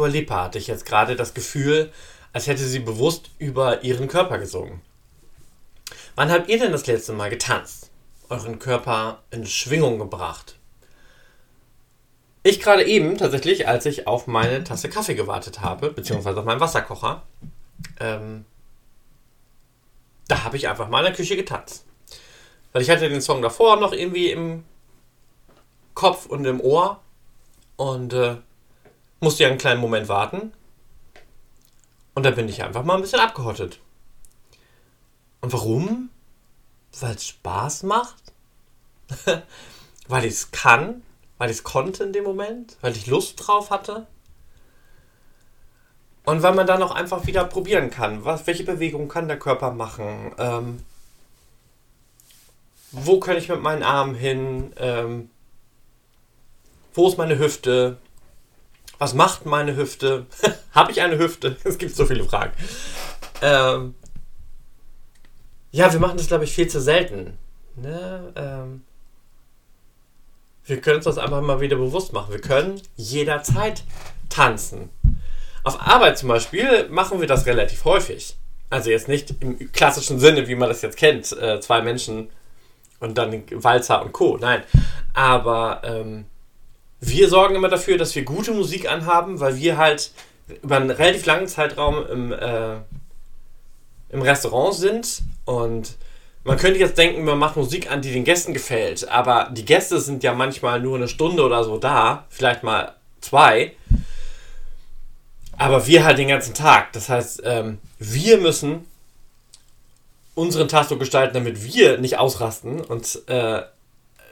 Dua Lipa hatte ich jetzt gerade das Gefühl, als hätte sie bewusst über ihren Körper gesungen. Wann habt ihr denn das letzte Mal getanzt? Euren Körper in Schwingung gebracht? Ich gerade eben tatsächlich, als ich auf meine Tasse Kaffee gewartet habe, beziehungsweise auf meinen Wasserkocher, ähm, da habe ich einfach mal in der Küche getanzt. Weil ich hatte den Song davor noch irgendwie im Kopf und im Ohr und äh, musste ja einen kleinen Moment warten. Und dann bin ich einfach mal ein bisschen abgehottet. Und warum? Weil es Spaß macht? <laughs> weil ich es kann? Weil ich es konnte in dem Moment? Weil ich Lust drauf hatte? Und weil man dann auch einfach wieder probieren kann. Was, welche Bewegung kann der Körper machen? Ähm, wo kann ich mit meinen Armen hin? Ähm, wo ist meine Hüfte? Was macht meine Hüfte? <laughs> Habe ich eine Hüfte? <laughs> Es gibt so viele Fragen. Ähm, ja, wir machen das, glaube ich, viel zu selten. Ne? Ähm, wir können uns das einfach mal wieder bewusst machen. Wir können jederzeit tanzen. Auf Arbeit zum Beispiel machen wir das relativ häufig. Also jetzt nicht im klassischen Sinne, wie man das jetzt kennt. Äh, zwei Menschen und dann Walzer und Co. Nein. Aber ähm, wir sorgen immer dafür, dass wir gute Musik anhaben, weil wir halt über einen relativ langen Zeitraum im, äh, im Restaurant sind. Und man könnte jetzt denken, man macht Musik an, die den Gästen gefällt, aber die Gäste sind ja manchmal nur eine Stunde oder so da, vielleicht mal zwei, aber wir halt den ganzen Tag. Das heißt, ähm, wir müssen unseren Tag so gestalten, damit wir nicht ausrasten. Und äh,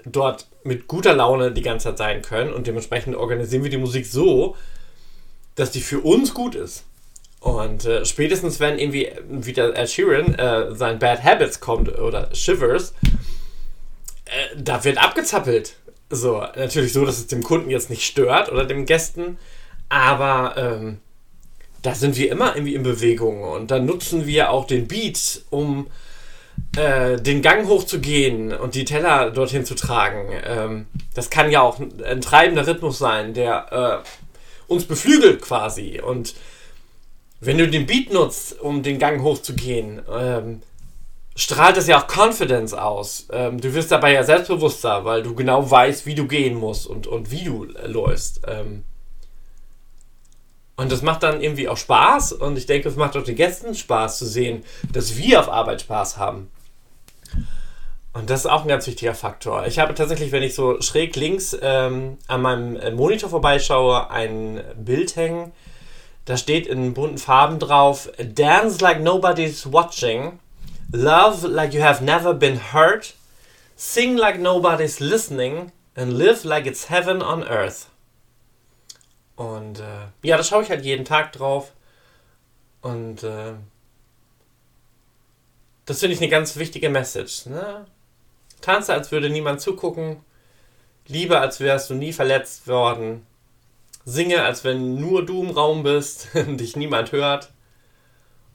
dort mit guter Laune die ganze Zeit sein können. Und dementsprechend organisieren wir die Musik so, dass die für uns gut ist. Und äh, spätestens, wenn irgendwie wieder Ed Sheeran äh, sein Bad Habits kommt oder Shivers, äh, da wird abgezappelt. So, natürlich so, dass es dem Kunden jetzt nicht stört oder dem Gästen, aber ähm, da sind wir immer irgendwie in Bewegung und dann nutzen wir auch den Beat, um äh, den Gang hochzugehen und die Teller dorthin zu tragen. Ähm, das kann ja auch ein treibender Rhythmus sein, der äh, uns beflügelt quasi. Und wenn du den Beat nutzt, um den Gang hochzugehen, ähm, strahlt das ja auch Confidence aus. Ähm, du wirst dabei ja selbstbewusster, weil du genau weißt, wie du gehen musst und, und wie du läufst. Ähm, und das macht dann irgendwie auch Spaß und ich denke, es macht auch den Gästen Spaß zu sehen, dass wir auf Arbeit Spaß haben. Und das ist auch ein ganz wichtiger Faktor. Ich habe tatsächlich, wenn ich so schräg links ähm, an meinem äh, Monitor vorbeischaue, ein Bild hängen. Da steht in bunten Farben drauf: Dance like nobody's watching, love like you have never been hurt, sing like nobody's listening, and live like it's heaven on earth. Und äh, ja, da schaue ich halt jeden Tag drauf. Und äh, das finde ich eine ganz wichtige Message. Ne? Tanze, als würde niemand zugucken. Liebe, als wärst du nie verletzt worden. Singe, als wenn nur du im Raum bist <laughs> und dich niemand hört.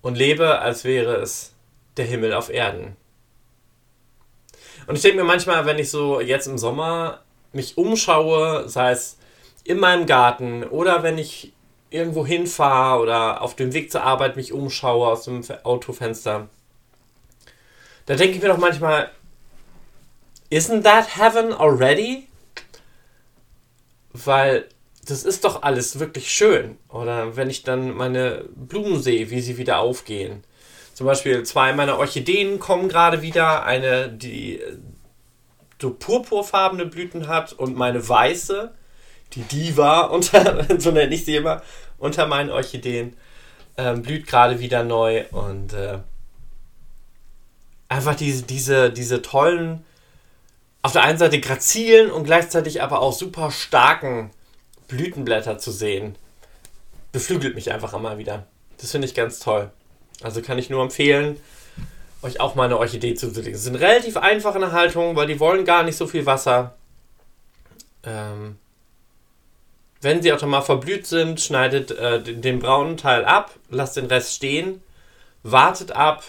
Und lebe, als wäre es der Himmel auf Erden. Und ich denke mir manchmal, wenn ich so jetzt im Sommer mich umschaue, sei es in meinem Garten oder wenn ich irgendwo hinfahre oder auf dem Weg zur Arbeit mich umschaue aus dem Autofenster, da denke ich mir doch manchmal, isn't that heaven already? Weil das ist doch alles wirklich schön. Oder wenn ich dann meine Blumen sehe, wie sie wieder aufgehen. Zum Beispiel zwei meiner Orchideen kommen gerade wieder. Eine, die so purpurfarbene Blüten hat und meine weiße die Diva, unter, <laughs> so nenne ich sie immer, unter meinen Orchideen. Ähm, blüht gerade wieder neu und äh, einfach diese, diese, diese tollen, auf der einen Seite grazilen und gleichzeitig aber auch super starken Blütenblätter zu sehen, beflügelt mich einfach immer wieder. Das finde ich ganz toll. Also kann ich nur empfehlen, euch auch mal eine Orchidee zuzulegen. Sie sind relativ einfach in der Haltung, weil die wollen gar nicht so viel Wasser. Ähm, wenn sie auch noch mal verblüht sind, schneidet äh, den, den braunen Teil ab, lasst den Rest stehen, wartet ab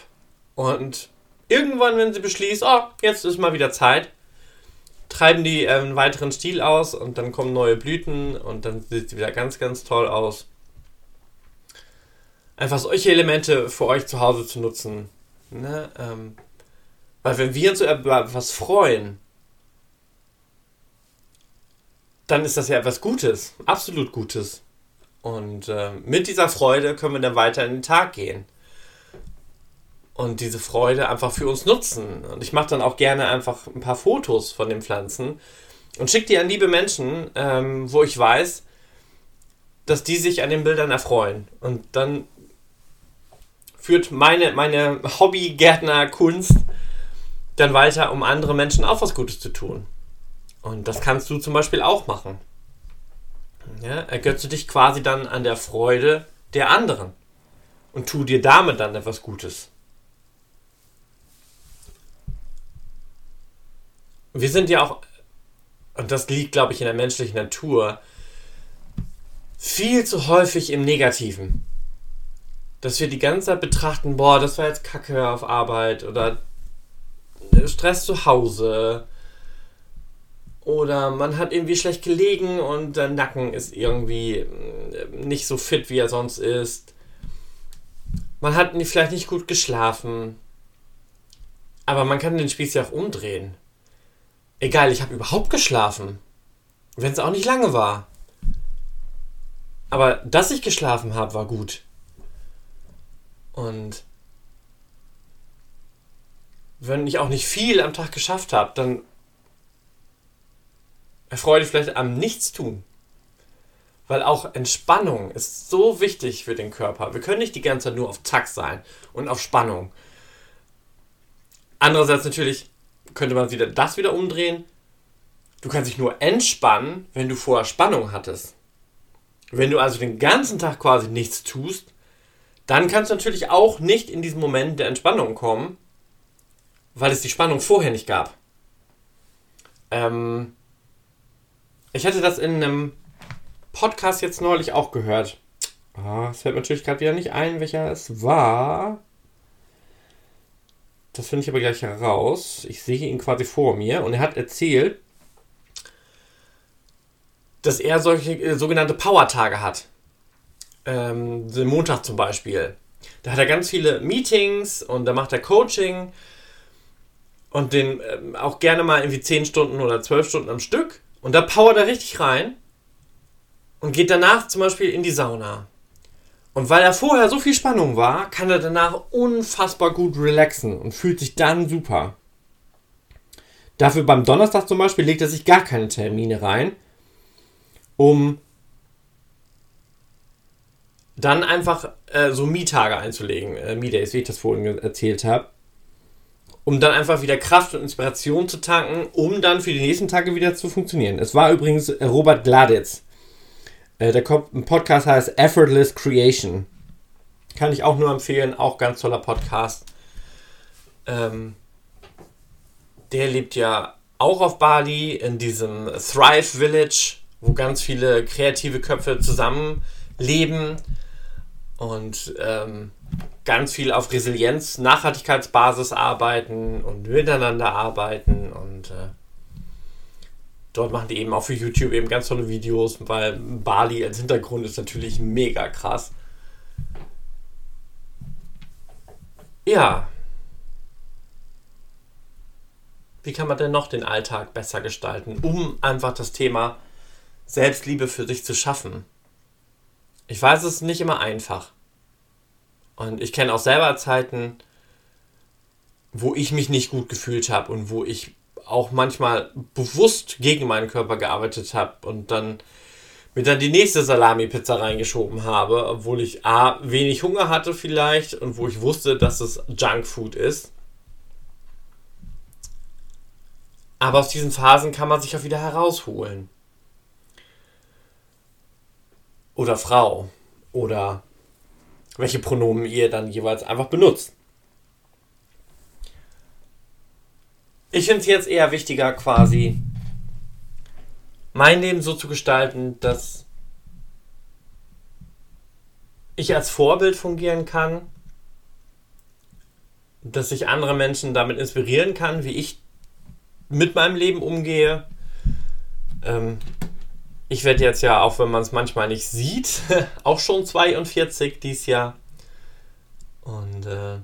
und irgendwann, wenn sie beschließt, oh, jetzt ist mal wieder Zeit, treiben die äh, einen weiteren Stiel aus und dann kommen neue Blüten und dann sieht sie wieder ganz, ganz toll aus. Einfach solche Elemente für euch zu Hause zu nutzen. Ne? Ähm, weil wenn wir uns über was freuen, dann ist das ja etwas Gutes, absolut Gutes. Und äh, mit dieser Freude können wir dann weiter in den Tag gehen. Und diese Freude einfach für uns nutzen. Und ich mache dann auch gerne einfach ein paar Fotos von den Pflanzen und schicke die an liebe Menschen, ähm, wo ich weiß, dass die sich an den Bildern erfreuen. Und dann führt meine, meine Hobby-Gärtner-Kunst dann weiter, um andere Menschen auch was Gutes zu tun. Und das kannst du zum Beispiel auch machen. Ja, ergötze dich quasi dann an der Freude der anderen und tu dir damit dann etwas Gutes. Wir sind ja auch, und das liegt, glaube ich, in der menschlichen Natur, viel zu häufig im Negativen. Dass wir die ganze Zeit betrachten, boah, das war jetzt Kacke auf Arbeit oder Stress zu Hause oder man hat irgendwie schlecht gelegen und der Nacken ist irgendwie äh, nicht so fit, wie er sonst ist. Man hat vielleicht nicht gut geschlafen. Aber man kann den Spieß ja auch umdrehen. Egal, ich habe überhaupt geschlafen. Wenn es auch nicht lange war. Aber dass ich geschlafen habe, war gut. Und wenn ich auch nicht viel am Tag geschafft habe, dann erfreue dich vielleicht am Nichtstun. Weil auch Entspannung ist so wichtig für den Körper. Wir können nicht die ganze Zeit nur auf Zack sein und auf Spannung. Andererseits natürlich könnte man wieder das wieder umdrehen. Du kannst dich nur entspannen, wenn du vorher Spannung hattest. Wenn du also den ganzen Tag quasi nichts tust, dann kannst du natürlich auch nicht in diesen Moment der Entspannung kommen, weil es die Spannung vorher nicht gab. Ähm, ich hatte das in einem Podcast jetzt neulich auch gehört. Ah, es fällt natürlich gerade wieder nicht ein, welcher es war. Das finde ich aber gleich heraus. Ich sehe ihn quasi vor mir und er hat erzählt, dass er solche äh, sogenannte Power-Tage hat. Ähm, den Montag zum Beispiel. Da hat er ganz viele Meetings und da macht er Coaching und den ähm, auch gerne mal irgendwie 10 Stunden oder 12 Stunden am Stück. Und da powert er richtig rein und geht danach zum Beispiel in die Sauna. Und weil er vorher so viel Spannung war, kann er danach unfassbar gut relaxen und fühlt sich dann super. Dafür beim Donnerstag zum Beispiel legt er sich gar keine Termine rein, um dann einfach äh, so Me-Tage einzulegen, äh, Me-Days, wie ich das vorhin erzählt habe um dann einfach wieder Kraft und Inspiration zu tanken, um dann für die nächsten Tage wieder zu funktionieren. Es war übrigens äh, Robert Gladitz. Äh, der Podcast heißt Effortless Creation. Kann ich auch nur empfehlen, auch ganz toller Podcast. Ähm, der lebt ja auch auf Bali in diesem Thrive Village, wo ganz viele kreative Köpfe zusammenleben. Und ähm, ganz viel auf Resilienz, Nachhaltigkeitsbasis arbeiten und miteinander arbeiten und äh, dort machen die eben auch für YouTube eben ganz tolle Videos, weil Bali als Hintergrund ist natürlich mega krass. Ja. Wie kann man denn noch den Alltag besser gestalten, um einfach das Thema Selbstliebe für sich zu schaffen? Ich weiß, es ist nicht immer einfach. Und ich kenne auch selber Zeiten, wo ich mich nicht gut gefühlt habe und wo ich auch manchmal bewusst gegen meinen Körper gearbeitet habe und dann mir dann die nächste Salami-Pizza reingeschoben habe, obwohl ich A, wenig Hunger hatte vielleicht und wo ich wusste, dass es Junkfood ist. Aber aus diesen Phasen kann man sich auch wieder herausholen. Oder Frau. Oder welche Pronomen ihr dann jeweils einfach benutzt. Ich finde es jetzt eher wichtiger, quasi mein Leben so zu gestalten, dass ich als Vorbild fungieren kann, dass ich andere Menschen damit inspirieren kann, wie ich mit meinem Leben umgehe. Ähm, ich werde jetzt ja, auch wenn man es manchmal nicht sieht, <laughs> auch schon 42 dieses Jahr. Und äh,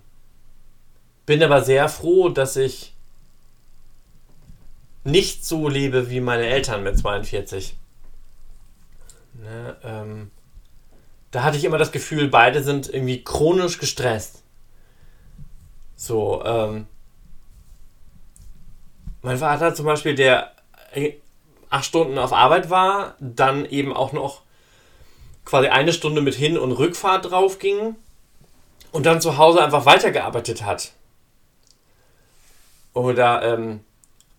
bin aber sehr froh, dass ich nicht so lebe wie meine Eltern mit 42. Ne, ähm, da hatte ich immer das Gefühl, beide sind irgendwie chronisch gestresst. So, ähm, mein Vater zum Beispiel, der acht Stunden auf Arbeit war, dann eben auch noch quasi eine Stunde mit Hin- und Rückfahrt drauf ging und dann zu Hause einfach weitergearbeitet hat. Oder ähm,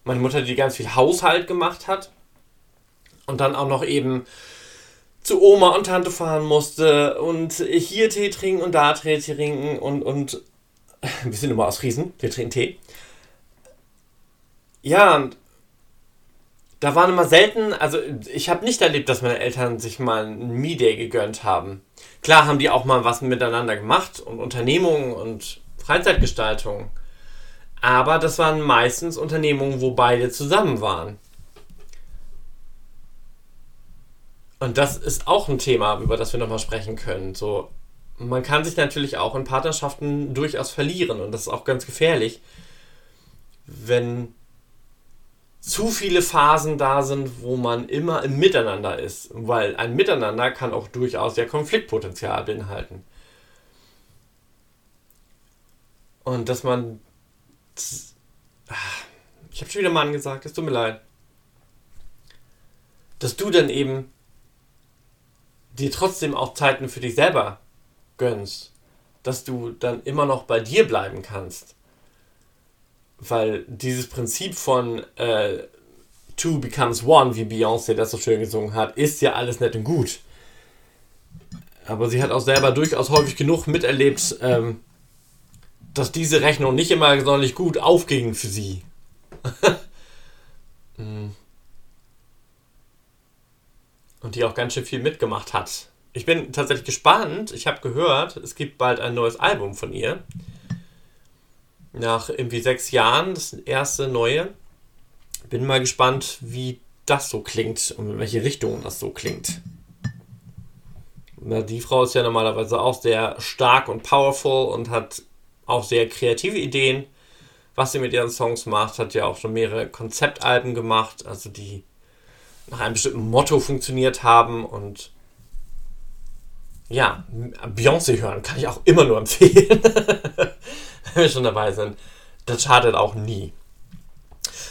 meine Mutter, die ganz viel Haushalt gemacht hat und dann auch noch eben zu Oma und Tante fahren musste und hier Tee trinken und da Tee trinken und, und <laughs> wir sind immer aus Friesen, wir trinken Tee. Ja, und da waren immer selten, also ich habe nicht erlebt, dass meine Eltern sich mal ein Me-Day gegönnt haben. Klar haben die auch mal was miteinander gemacht und Unternehmungen und Freizeitgestaltung. Aber das waren meistens Unternehmungen, wo beide zusammen waren. Und das ist auch ein Thema, über das wir nochmal sprechen können. So, man kann sich natürlich auch in Partnerschaften durchaus verlieren und das ist auch ganz gefährlich, wenn zu viele Phasen da sind, wo man immer im Miteinander ist. Weil ein Miteinander kann auch durchaus ja Konfliktpotenzial beinhalten. Und dass man. Ich habe schon wieder Mann gesagt, es tut mir leid. Dass du dann eben dir trotzdem auch Zeiten für dich selber gönnst. Dass du dann immer noch bei dir bleiben kannst weil dieses Prinzip von äh, Two becomes one, wie Beyoncé das so schön gesungen hat, ist ja alles nett und gut. Aber sie hat auch selber durchaus häufig genug miterlebt, ähm, dass diese Rechnung nicht immer sonderlich gut aufging für sie. Hm. <laughs> und die auch ganz schön viel mitgemacht hat. Ich bin tatsächlich gespannt. Ich habe gehört, es gibt bald ein neues Album von ihr. Nach irgendwie sechs Jahren, das erste neue. Bin mal gespannt, wie das so klingt und in welche Richtung das so klingt. Na, die Frau ist ja normalerweise auch sehr stark und powerful und hat auch sehr kreative Ideen, was sie mit ihren Songs macht. Hat ja auch schon mehrere Konzeptalben gemacht, also die nach einem bestimmten Motto funktioniert haben und ja, Beyoncé hören kann ich auch immer nur empfehlen, <laughs> wenn <laughs> wir schon dabei sind. Das schadet auch nie.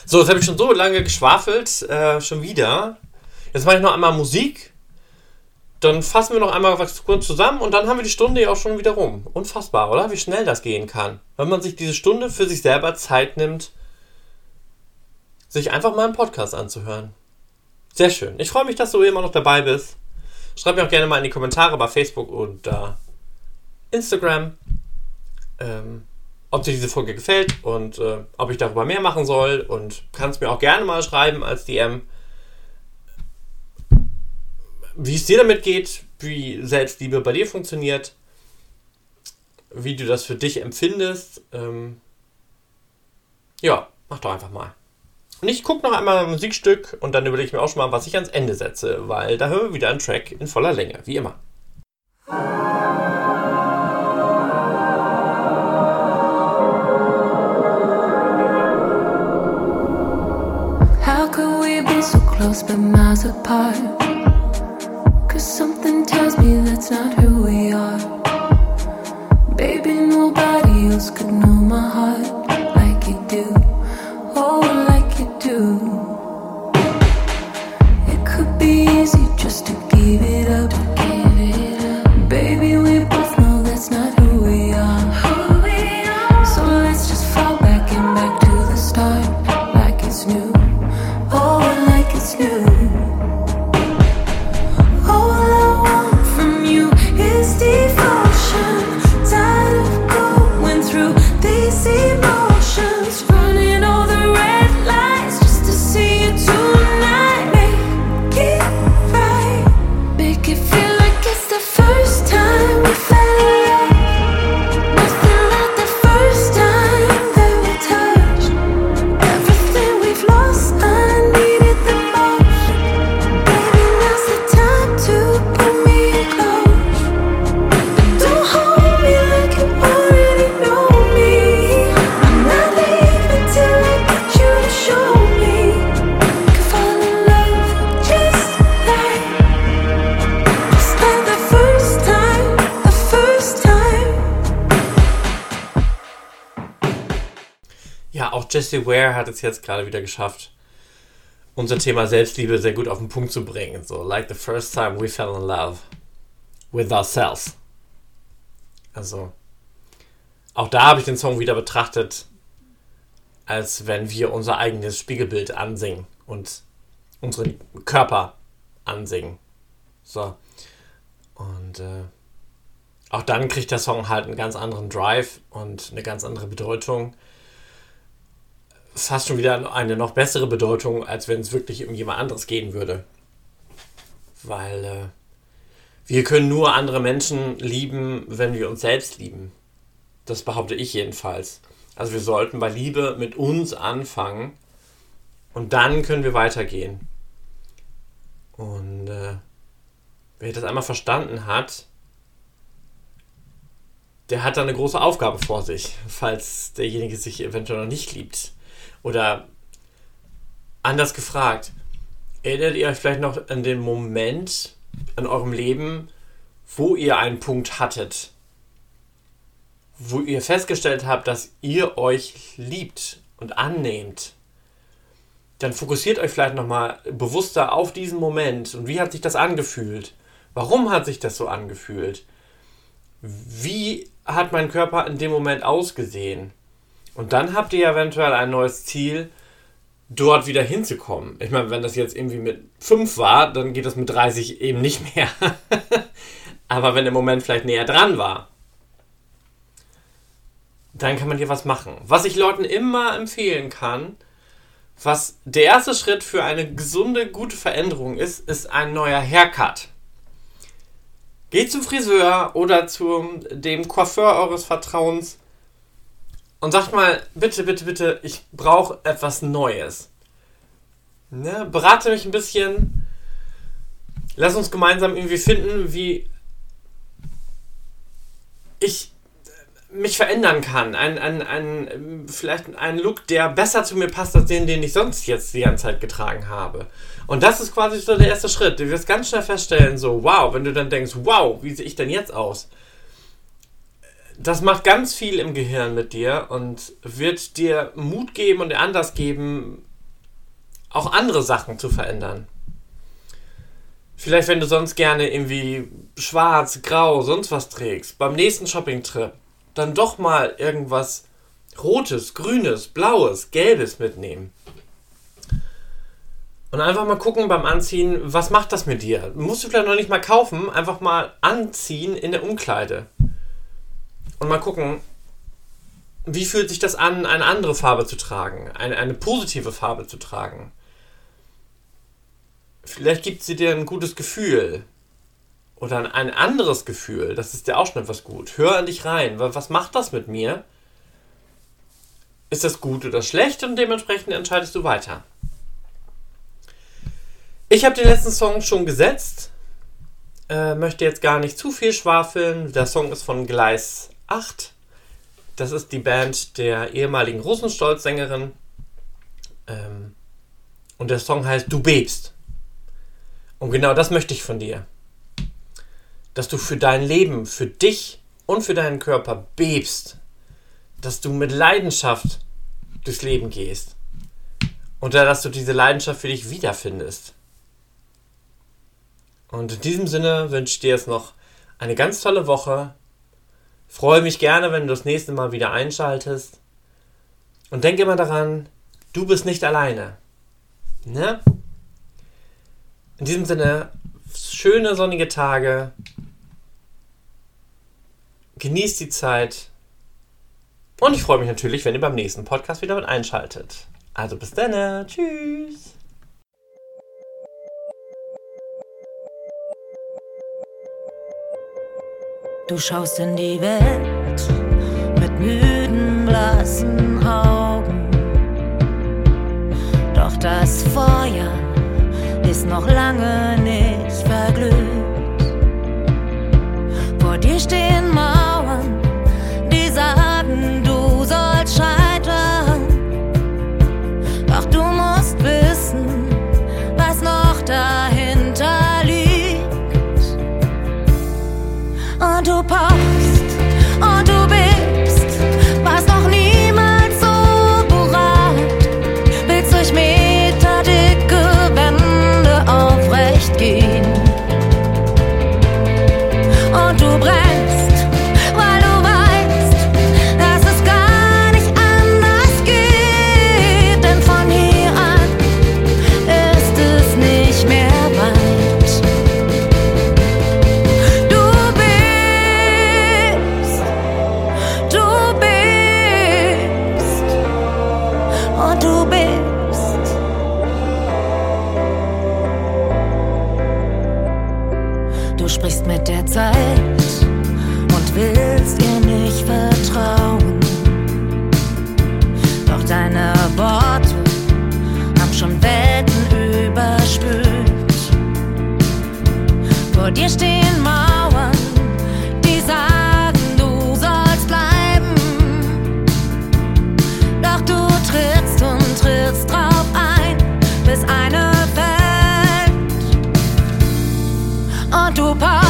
So, jetzt habe ich schon so lange geschwafelt, äh, schon wieder. Jetzt mache ich noch einmal Musik. Dann fassen wir noch einmal was kurz zusammen und dann haben wir die Stunde ja auch schon wieder rum. Unfassbar, oder? Wie schnell das gehen kann. Wenn man sich diese Stunde für sich selber Zeit nimmt, sich einfach mal einen Podcast anzuhören. Sehr schön. Ich freue mich, dass du immer noch dabei bist. Schreib mir auch gerne mal in die Kommentare bei Facebook und äh, Instagram, ähm, ob dir diese Folge gefällt und äh, ob ich darüber mehr machen soll. Und kannst mir auch gerne mal schreiben als DM, wie es dir damit geht, wie Selbstliebe bei dir funktioniert, wie du das für dich empfindest. Ähm, ja, mach doch einfach mal. Und ich gucke noch einmal ein Musikstück und dann überlege ich mir auch schon mal, was ich ans Ende setze, weil da hören wir wieder einen Track in voller Länge, wie immer. Close but miles apart? Cause something tells me that's not who we are. Baby, nobody else could know my heart jetzt gerade wieder geschafft, unser Thema Selbstliebe sehr gut auf den Punkt zu bringen. So, like the first time we fell in love with ourselves. Also, auch da habe ich den Song wieder betrachtet, als wenn wir unser eigenes Spiegelbild ansingen und unseren Körper ansingen. So. Und äh, auch dann kriegt der Song halt einen ganz anderen Drive und eine ganz andere Bedeutung. Fast schon wieder eine noch bessere Bedeutung, als wenn es wirklich um jemand anderes gehen würde. Weil äh, wir können nur andere Menschen lieben, wenn wir uns selbst lieben. Das behaupte ich jedenfalls. Also wir sollten bei Liebe mit uns anfangen und dann können wir weitergehen. Und äh, wer das einmal verstanden hat, der hat da eine große Aufgabe vor sich, falls derjenige sich eventuell noch nicht liebt. Oder anders gefragt, erinnert ihr euch vielleicht noch an den Moment in eurem Leben, wo ihr einen Punkt hattet, wo ihr festgestellt habt, dass ihr euch liebt und annehmt? Dann fokussiert euch vielleicht nochmal bewusster auf diesen Moment und wie hat sich das angefühlt? Warum hat sich das so angefühlt? Wie hat mein Körper in dem Moment ausgesehen? Und dann habt ihr eventuell ein neues Ziel, dort wieder hinzukommen. Ich meine, wenn das jetzt irgendwie mit 5 war, dann geht das mit 30 eben nicht mehr. <laughs> Aber wenn der Moment vielleicht näher dran war, dann kann man hier was machen. Was ich Leuten immer empfehlen kann, was der erste Schritt für eine gesunde, gute Veränderung ist, ist ein neuer Haircut. Geht zum Friseur oder zu dem Coiffeur eures Vertrauens und sagt mal, bitte, bitte, bitte, ich brauche etwas Neues. Ne? Berate mich ein bisschen. Lass uns gemeinsam irgendwie finden, wie ich mich verändern kann. Ein, ein, ein, vielleicht ein Look, der besser zu mir passt als den, den ich sonst jetzt die ganze Zeit getragen habe. Und das ist quasi so der erste Schritt. Du wirst ganz schnell feststellen, so, wow, wenn du dann denkst, wow, wie sehe ich denn jetzt aus? Das macht ganz viel im Gehirn mit dir und wird dir Mut geben und Anlass geben, auch andere Sachen zu verändern. Vielleicht, wenn du sonst gerne irgendwie schwarz, grau, sonst was trägst, beim nächsten Shopping-Trip dann doch mal irgendwas Rotes, Grünes, Blaues, Gelbes mitnehmen. Und einfach mal gucken beim Anziehen, was macht das mit dir? Musst du vielleicht noch nicht mal kaufen, einfach mal anziehen in der Umkleide. Und mal gucken, wie fühlt sich das an, eine andere Farbe zu tragen, eine, eine positive Farbe zu tragen. Vielleicht gibt sie dir ein gutes Gefühl oder ein anderes Gefühl, das ist dir auch schon etwas gut. Hör an dich rein. Was macht das mit mir? Ist das gut oder schlecht? Und dementsprechend entscheidest du weiter. Ich habe den letzten Song schon gesetzt. Äh, möchte jetzt gar nicht zu viel schwafeln. Der Song ist von Gleis 8. Das ist die Band der ehemaligen Russenstolz-Sängerin. Ähm, und der Song heißt Du bebst. Und genau das möchte ich von dir dass du für dein Leben, für dich und für deinen Körper bebst, dass du mit Leidenschaft durchs Leben gehst und dass du diese Leidenschaft für dich wiederfindest. Und in diesem Sinne wünsche ich dir jetzt noch eine ganz tolle Woche. Freue mich gerne, wenn du das nächste Mal wieder einschaltest. Und denke immer daran, du bist nicht alleine. Ne? In diesem Sinne, schöne sonnige Tage. Genießt die Zeit. Und ich freue mich natürlich, wenn ihr beim nächsten Podcast wieder mit einschaltet. Also bis dann. Tschüss. Du schaust in die Welt mit müden, blassen Augen. Doch das Feuer ist noch lange onto a path.